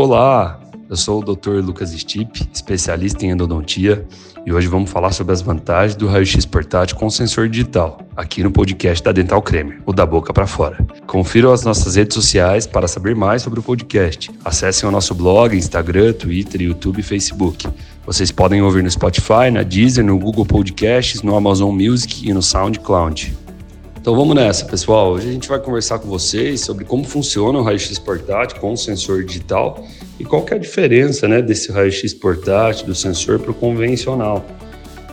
Olá, eu sou o Dr. Lucas Stipe, especialista em endodontia, e hoje vamos falar sobre as vantagens do raio-x portátil com sensor digital, aqui no podcast da Dental Cremer, o da boca para fora. Confiram as nossas redes sociais para saber mais sobre o podcast. Acessem o nosso blog, Instagram, Twitter, YouTube e Facebook. Vocês podem ouvir no Spotify, na Deezer, no Google Podcasts, no Amazon Music e no SoundCloud. Então vamos nessa, pessoal. Hoje a gente vai conversar com vocês sobre como funciona o raio-x portátil com o sensor digital e qual que é a diferença né, desse raio-x portátil, do sensor para o convencional.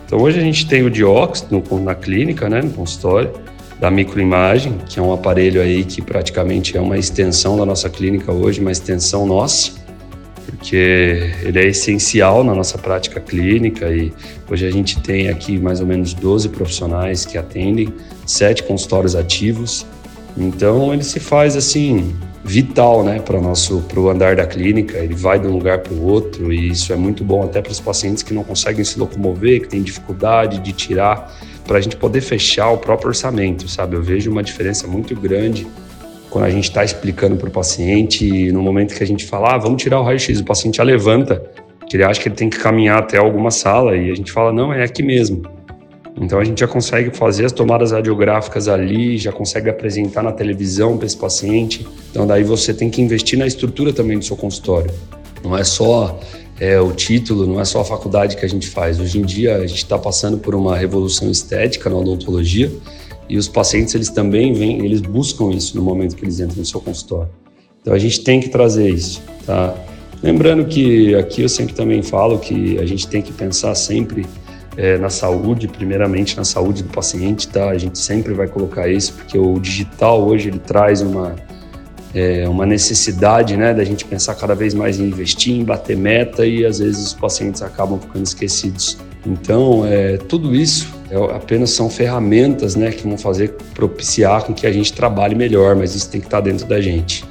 Então hoje a gente tem o Diox no, na clínica, né, no consultório, da microimagem, que é um aparelho aí que praticamente é uma extensão da nossa clínica hoje, uma extensão nossa, porque ele é essencial na nossa prática clínica e hoje a gente tem aqui mais ou menos 12 profissionais que atendem sete consultórios ativos. Então ele se faz assim vital, né, para nosso para o andar da clínica. Ele vai de um lugar para o outro e isso é muito bom até para os pacientes que não conseguem se locomover, que têm dificuldade de tirar, para a gente poder fechar o próprio orçamento, sabe? Eu vejo uma diferença muito grande quando a gente está explicando para o paciente no momento que a gente fala, ah, vamos tirar o raio-x, o paciente já levanta, que ele acha que ele tem que caminhar até alguma sala e a gente fala, não, é aqui mesmo. Então a gente já consegue fazer as tomadas radiográficas ali, já consegue apresentar na televisão para esse paciente. Então daí você tem que investir na estrutura também do seu consultório. Não é só é, o título, não é só a faculdade que a gente faz. Hoje em dia a gente está passando por uma revolução estética na odontologia e os pacientes eles também vêm, eles buscam isso no momento que eles entram no seu consultório. Então a gente tem que trazer isso, tá? Lembrando que aqui eu sempre também falo que a gente tem que pensar sempre é, na saúde, primeiramente na saúde do paciente, tá? A gente sempre vai colocar isso, porque o digital hoje ele traz uma, é, uma necessidade, né, da gente pensar cada vez mais em investir, em bater meta e às vezes os pacientes acabam ficando esquecidos. Então, é, tudo isso apenas são ferramentas, né, que vão fazer propiciar com que a gente trabalhe melhor, mas isso tem que estar dentro da gente.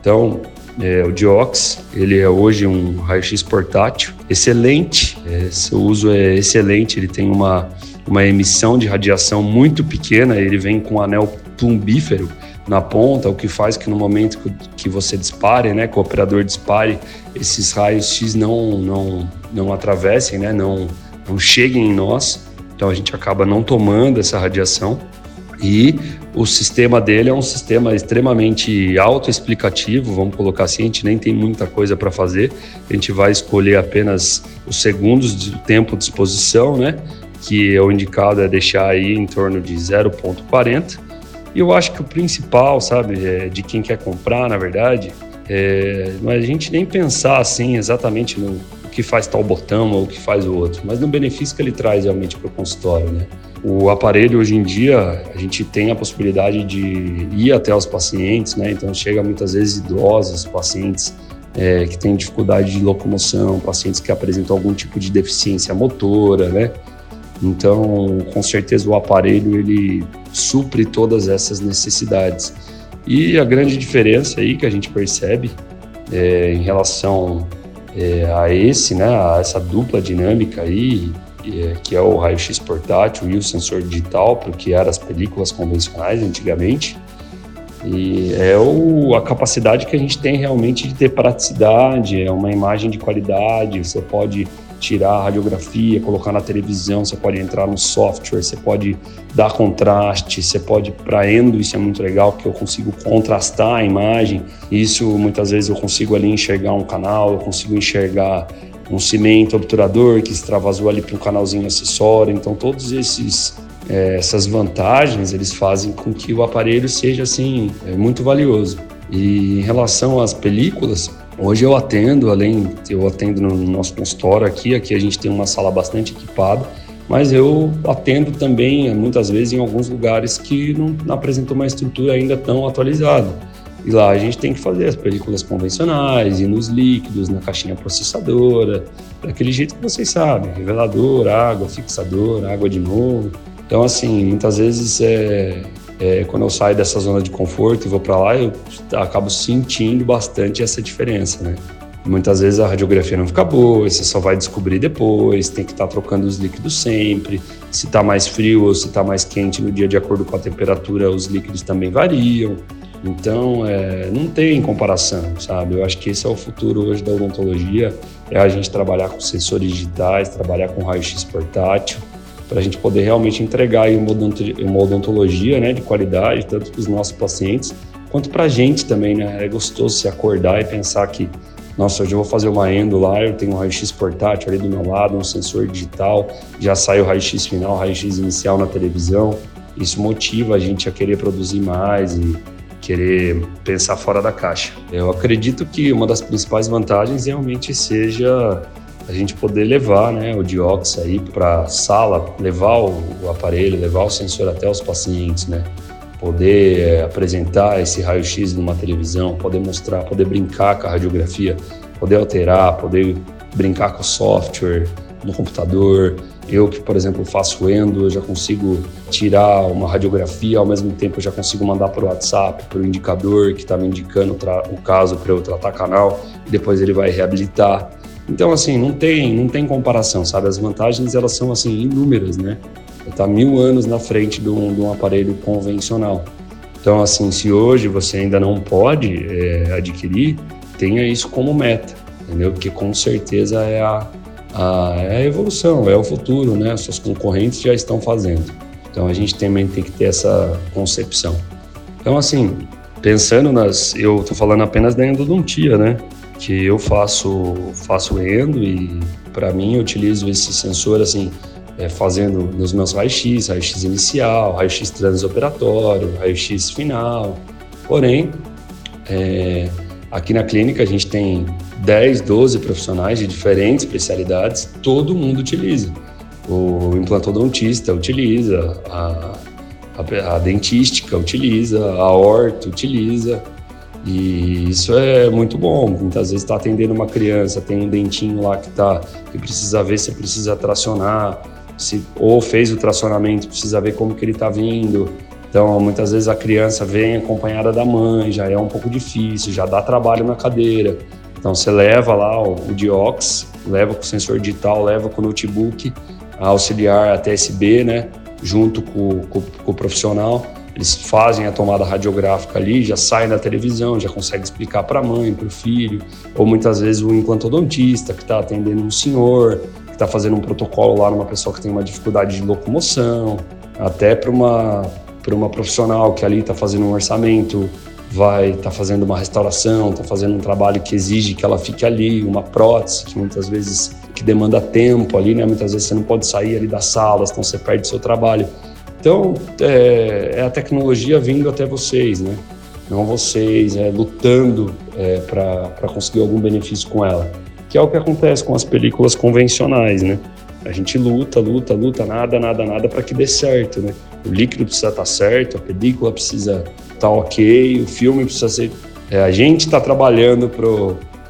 Então, é, o Diox, ele é hoje um raio-x portátil, excelente, é, seu uso é excelente, ele tem uma, uma emissão de radiação muito pequena, ele vem com um anel plumbífero na ponta, o que faz que no momento que você dispare, né, que o operador dispare, esses raios X não, não, não atravessem, né, não, não cheguem em nós, então a gente acaba não tomando essa radiação. E o sistema dele é um sistema extremamente autoexplicativo, vamos colocar assim, a gente nem tem muita coisa para fazer, a gente vai escolher apenas os segundos de tempo de exposição, né? Que é o indicado é deixar aí em torno de 0,40. E eu acho que o principal, sabe, é de quem quer comprar, na verdade, é, não é a gente nem pensar assim exatamente no que faz tal botão ou que faz o outro, mas no benefício que ele traz realmente para o consultório, né? O aparelho hoje em dia a gente tem a possibilidade de ir até os pacientes, né? Então chega muitas vezes idosos, pacientes é, que têm dificuldade de locomoção, pacientes que apresentam algum tipo de deficiência motora, né? Então, com certeza o aparelho ele supre todas essas necessidades. E a grande diferença aí que a gente percebe é, em relação é, a esse, né, a essa dupla dinâmica aí, é, que é o raio-x portátil e o sensor digital, porque eram as películas convencionais antigamente. E é o, a capacidade que a gente tem realmente de ter praticidade, é uma imagem de qualidade, você pode tirar a radiografia, colocar na televisão, você pode entrar no software, você pode dar contraste, você pode para endo, isso é muito legal porque eu consigo contrastar a imagem. Isso muitas vezes eu consigo ali enxergar um canal, eu consigo enxergar um cimento obturador que extravasou ali para um canalzinho acessório. Então, todos esses é, essas vantagens eles fazem com que o aparelho seja assim é, muito valioso. E em relação às películas, hoje eu atendo, além eu atendo no nosso consultório aqui, aqui a gente tem uma sala bastante equipada, mas eu atendo também muitas vezes em alguns lugares que não, não apresentam uma estrutura ainda tão atualizada. E lá a gente tem que fazer as películas convencionais, ir nos líquidos, na caixinha processadora, daquele jeito que vocês sabem, revelador, água, fixador, água de novo. Então, assim, muitas vezes é, é, quando eu saio dessa zona de conforto e vou para lá, eu acabo sentindo bastante essa diferença, né? Muitas vezes a radiografia não fica boa, você só vai descobrir depois, tem que estar tá trocando os líquidos sempre. Se está mais frio ou se está mais quente no dia, de acordo com a temperatura, os líquidos também variam. Então, é, não tem comparação, sabe? Eu acho que esse é o futuro hoje da odontologia, é a gente trabalhar com sensores digitais, trabalhar com raio-x portátil, para a gente poder realmente entregar uma odontologia né, de qualidade, tanto para os nossos pacientes, quanto para a gente também, né? É gostoso se acordar e pensar que, nossa, hoje eu vou fazer uma endo lá, eu tenho um raio-x portátil ali do meu lado, um sensor digital, já sai o raio-x final, raio-x inicial na televisão. Isso motiva a gente a querer produzir mais e querer pensar fora da caixa. Eu acredito que uma das principais vantagens realmente seja a gente poder levar né, o Diox aí para sala, levar o, o, aparelho, levar o sensor até os pacientes, né? Poder é, apresentar esse raio-x numa televisão, poder mostrar, poder brincar com a radiografia, poder alterar, poder brincar com o software no computador, eu que, por exemplo, faço endo, eu já consigo tirar uma radiografia, ao mesmo tempo eu já consigo mandar para o WhatsApp, para o indicador que está me indicando o caso para eu tratar canal, e depois ele vai reabilitar. Então, assim, não tem, não tem comparação, sabe? As vantagens, elas são, assim, inúmeras, né? Está mil anos na frente de um, de um, aparelho convencional. Então, assim, se hoje você ainda não pode é, adquirir, tenha isso como meta, entendeu? Porque com certeza é a, a, é a evolução, é o futuro, né? Suas concorrentes já estão fazendo. Então a gente também tem que ter essa concepção. Então, assim, pensando nas. Eu estou falando apenas da endodontia, né? Que eu faço, faço endo e, para mim, eu utilizo esse sensor, assim, é, fazendo nos meus raios-x, raio-x inicial, raio-x transoperatório, raio-x final. Porém, é, aqui na clínica a gente tem 10, 12 profissionais de diferentes especialidades, todo mundo utiliza. O implantodontista utiliza, a, a, a dentística utiliza, a horta utiliza, e isso é muito bom. Muitas vezes está atendendo uma criança, tem um dentinho lá que, tá, que precisa ver se precisa tracionar, se, ou fez o tracionamento, precisa ver como que ele está vindo. Então, muitas vezes a criança vem acompanhada da mãe, já é um pouco difícil, já dá trabalho na cadeira. Então você leva lá o, o Diox, leva com o sensor digital, leva com o notebook, auxiliar a TSB, né? Junto com, com, com o profissional. Eles fazem a tomada radiográfica ali, já saem da televisão, já consegue explicar para a mãe, para o filho, ou muitas vezes o implantodontista que está atendendo um senhor, que está fazendo um protocolo lá numa pessoa que tem uma dificuldade de locomoção, até para uma, uma profissional que ali está fazendo um orçamento vai estar tá fazendo uma restauração, está fazendo um trabalho que exige que ela fique ali, uma prótese que muitas vezes que demanda tempo ali, né? Muitas vezes você não pode sair ali das salas, então você perde seu trabalho. Então é, é a tecnologia vindo até vocês, né? Não vocês é, lutando é, para conseguir algum benefício com ela, que é o que acontece com as películas convencionais, né? A gente luta, luta, luta, nada, nada, nada para que dê certo, né? O líquido precisa estar tá certo, a película precisa tá ok, o filme precisa ser. É, a gente está trabalhando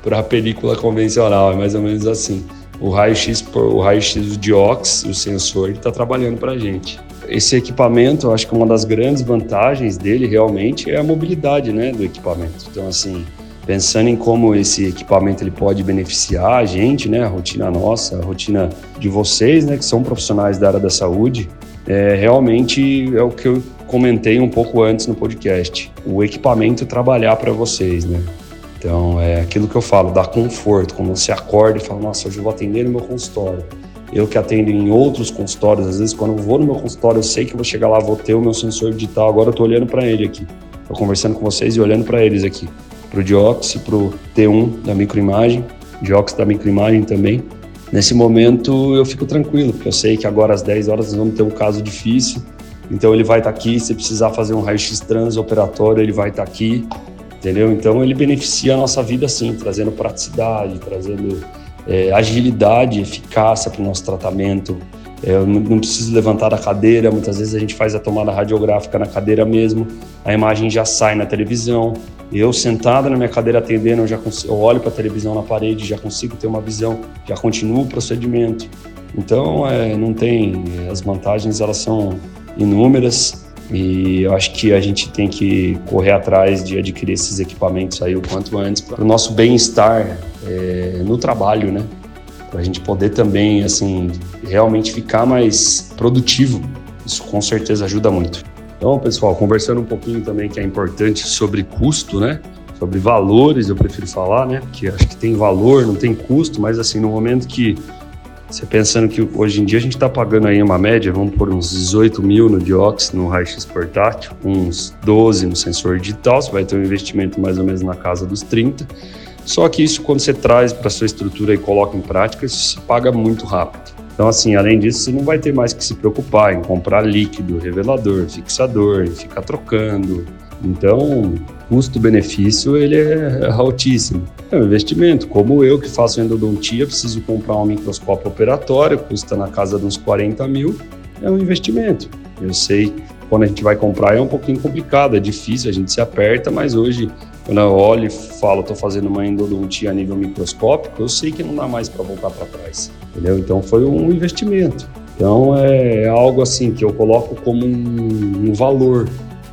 para a película convencional, é mais ou menos assim. O raio-x, o raio-x de ox, o sensor, está trabalhando para a gente. Esse equipamento, acho que uma das grandes vantagens dele realmente é a mobilidade né, do equipamento. Então, assim, pensando em como esse equipamento ele pode beneficiar a gente, né, a rotina nossa, a rotina de vocês, né, que são profissionais da área da saúde, é, realmente é o que eu comentei um pouco antes no podcast. O equipamento trabalhar para vocês, né? Então, é aquilo que eu falo, dar conforto, quando você acorda e fala, nossa, hoje eu vou atender no meu consultório. Eu que atendo em outros consultórios, às vezes quando eu vou no meu consultório, eu sei que eu vou chegar lá, vou ter o meu sensor digital, agora eu estou olhando para ele aqui. Estou conversando com vocês e olhando para eles aqui. Para o Diox, para o T1 da microimagem, Diox da microimagem também. Nesse momento eu fico tranquilo, porque eu sei que agora às 10 horas nós vamos ter um caso difícil, então ele vai estar tá aqui, se precisar fazer um raio-x transoperatório, ele vai estar tá aqui, entendeu? Então ele beneficia a nossa vida sim, trazendo praticidade, trazendo é, agilidade, eficácia para o nosso tratamento. É, eu não preciso levantar da cadeira, muitas vezes a gente faz a tomada radiográfica na cadeira mesmo, a imagem já sai na televisão. Eu sentado na minha cadeira atendendo, eu já consigo, eu olho para a televisão na parede, já consigo ter uma visão, já continuo o procedimento. Então, é, não tem as vantagens, elas são inúmeras e eu acho que a gente tem que correr atrás de adquirir esses equipamentos aí o quanto antes para o nosso bem-estar é, no trabalho, né? Para a gente poder também, assim, realmente ficar mais produtivo. Isso com certeza ajuda muito. Então, pessoal, conversando um pouquinho também que é importante sobre custo, né? Sobre valores, eu prefiro falar, né? Porque acho que tem valor, não tem custo, mas assim, no momento que você pensando que hoje em dia a gente está pagando aí uma média, vamos por uns 18 mil no Diox, no raio-x portátil, uns 12 no sensor digital, você vai ter um investimento mais ou menos na casa dos 30. Só que isso, quando você traz para sua estrutura e coloca em prática, isso se paga muito rápido. Então, assim, além disso, você não vai ter mais que se preocupar em comprar líquido, revelador, fixador, e ficar trocando. Então, custo-benefício ele é altíssimo. É um investimento. Como eu que faço endodontia, preciso comprar um microscópio operatório, custa na casa de uns 40 mil, é um investimento. Eu sei quando a gente vai comprar é um pouquinho complicado, é difícil, a gente se aperta, mas hoje, quando eu olho e falo, estou fazendo uma endodontia a nível microscópico, eu sei que não dá mais para voltar para trás, entendeu? Então foi um investimento. Então é algo assim que eu coloco como um, um valor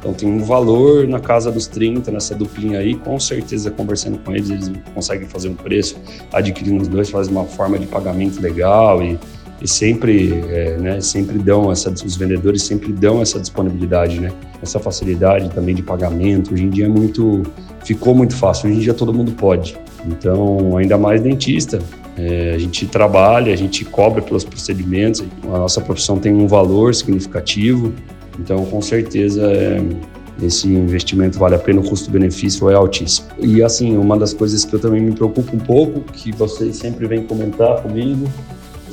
então tem um valor na casa dos 30 nessa duplinha aí, com certeza conversando com eles, eles conseguem fazer um preço, adquirindo os dois, faz uma forma de pagamento legal e, e sempre, é, né, sempre dão essa, os vendedores sempre dão essa disponibilidade, né, essa facilidade também de pagamento. Hoje em dia é muito, ficou muito fácil. Hoje em dia todo mundo pode. Então ainda mais dentista, é, a gente trabalha, a gente cobra pelos procedimentos, a nossa profissão tem um valor significativo, então, com certeza, é, esse investimento vale a pena, o custo-benefício é altíssimo. E assim, uma das coisas que eu também me preocupo um pouco, que vocês sempre vêm comentar comigo,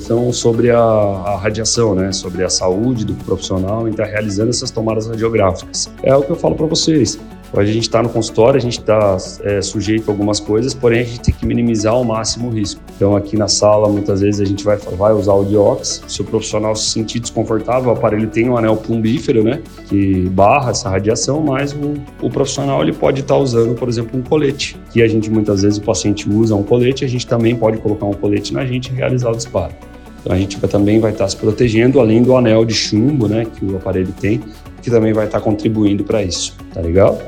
são sobre a, a, radiação, né? Sobre a saúde do profissional em estar realizando essas tomadas radiográficas. É o que eu falo para vocês. A gente está no consultório, a gente está é, sujeito a algumas coisas, porém a gente tem que minimizar ao máximo o risco. Então aqui na sala, muitas vezes a gente vai, vai usar o diox. Se o profissional se sentir desconfortável, o aparelho tem um anel plumbífero, né, que barra essa radiação, mas o, o profissional ele pode estar tá usando, por exemplo, um colete. Que a gente muitas vezes o paciente usa um colete, a gente também pode colocar um colete na gente e realizar o disparo. Então a gente também vai estar se protegendo, além do anel de chumbo, né, que o aparelho tem, que também vai estar contribuindo para isso. Tá legal?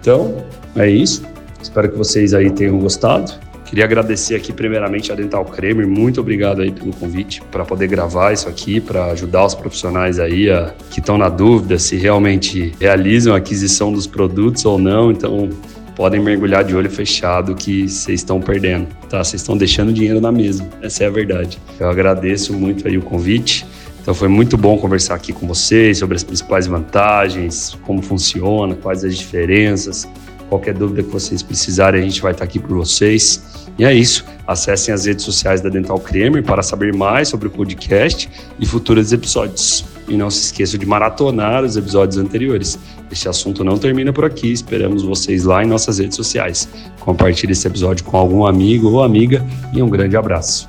Então, é isso. Espero que vocês aí tenham gostado. Queria agradecer aqui primeiramente a Dental Cremer, muito obrigado aí pelo convite para poder gravar isso aqui, para ajudar os profissionais aí a, que estão na dúvida se realmente realizam a aquisição dos produtos ou não. Então, podem mergulhar de olho fechado que vocês estão perdendo, tá? Vocês estão deixando dinheiro na mesa, essa é a verdade. Eu agradeço muito aí o convite. Então foi muito bom conversar aqui com vocês sobre as principais vantagens, como funciona, quais as diferenças. Qualquer dúvida que vocês precisarem, a gente vai estar aqui por vocês. E é isso. Acessem as redes sociais da Dental Cremer para saber mais sobre o podcast e futuros episódios. E não se esqueçam de maratonar os episódios anteriores. Este assunto não termina por aqui. Esperamos vocês lá em nossas redes sociais. Compartilhe esse episódio com algum amigo ou amiga e um grande abraço.